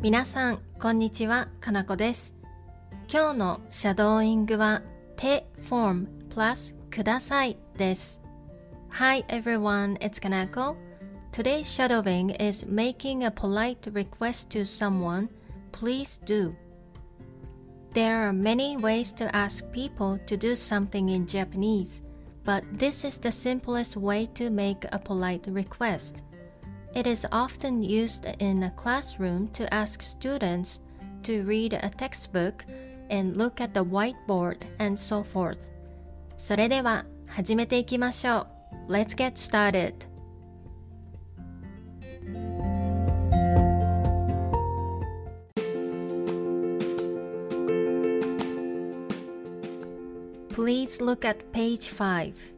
皆さん、こんにちは、かなこです。今日のシャドーイングは手 form plus くださいです。Hi everyone, it's Kanako. Today's shadowing is making a polite request to someone. Please do. There are many ways to ask people to do something in Japanese, but this is the simplest way to make a polite request. It is often used in a classroom to ask students to read a textbook and look at the whiteboard and so forth. それでは始めていきましょう。Let's get started. Please look at page 5.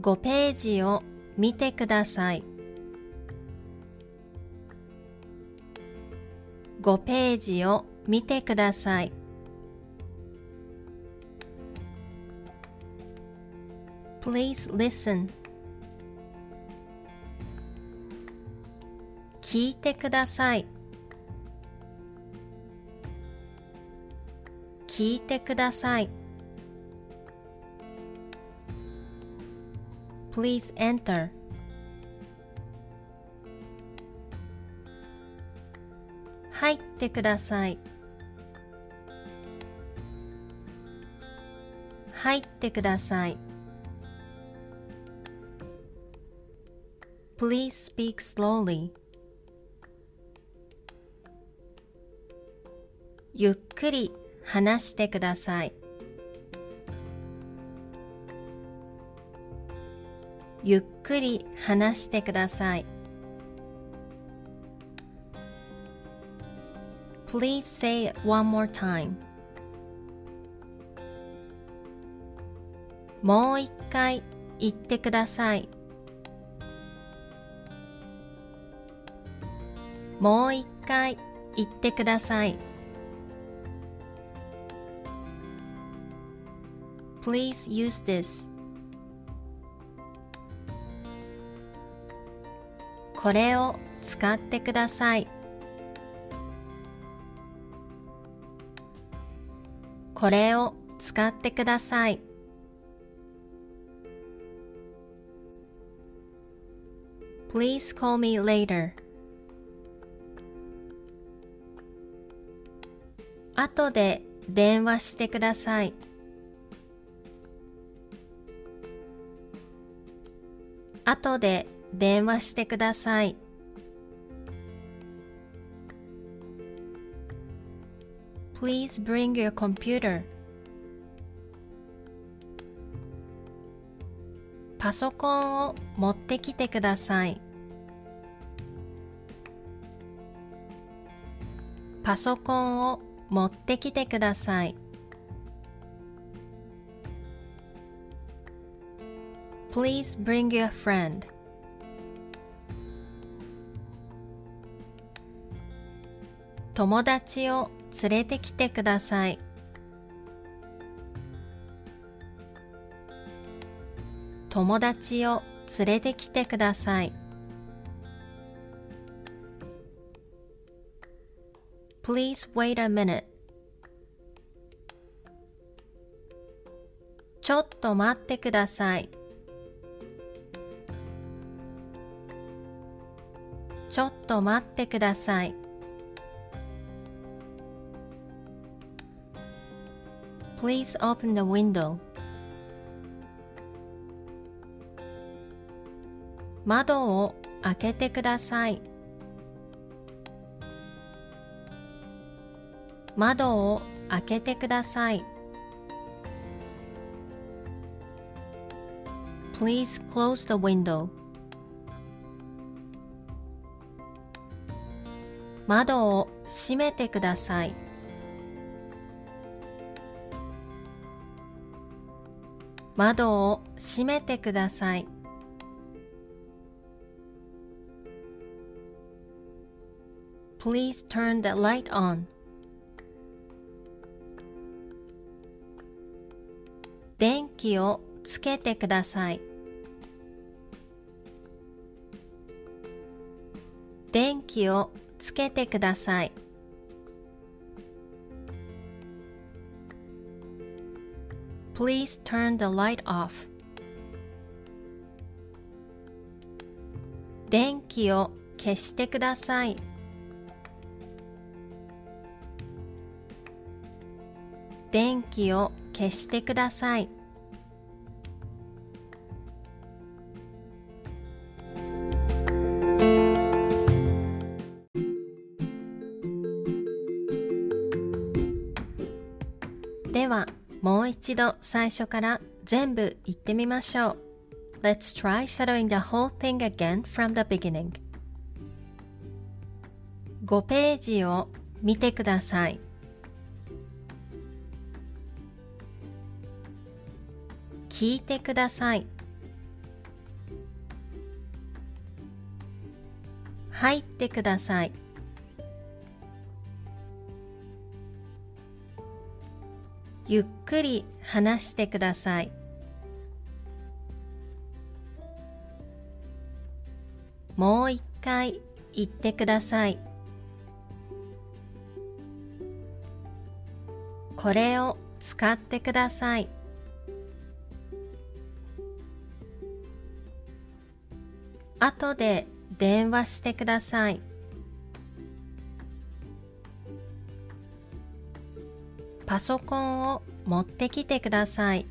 5ページを見てください。5ページを見てください。Please listen. 聞いてください。聞いてください。Please enter. 入ってください。入ってください。Please speak slowly. ゆっくり話してください。ゆっくり話してください。Please say it one more time. もう一回言ってください。もう一回言ってください。Please use this. これを使ってください。これを使ってください。Please call me later. 後で電話してください。後で電話してください。Please bring your computer. パソコンを持ってきてください。パソコンを持ってきてください。Please bring your friend. 友達を連れてきてください。友達を連れてきてください。Please wait a minute. ちょっと待ってください。ちょっと待ってください。Please open the window. 窓を開けてください。窓を開けてください。Please close the window. 窓を閉めてください。窓を閉めてください。Please turn the light on. 電気をつけてください。電気をつけてください。Please turn the light off. 電気を消してください。電気を消してください。もう一度最初から全部言ってみましょう。Let's try shadowing the whole thing again from the beginning. 5ページを見てください。聞いてください。入ってください。ゆっくり話してください。もう一回言ってください。これを使ってください。後で電話してください。パソコンを持ってきてください。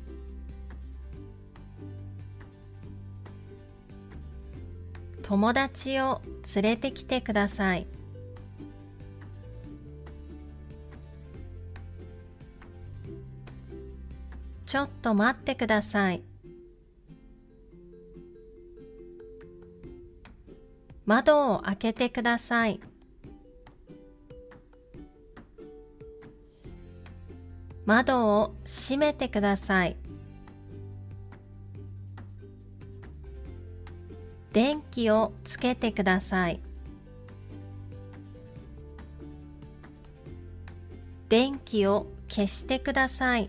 友達を連れてきてください。ちょっと待ってください。窓を開けてください。窓を閉めてください。電気をつけてください。電気を消してください。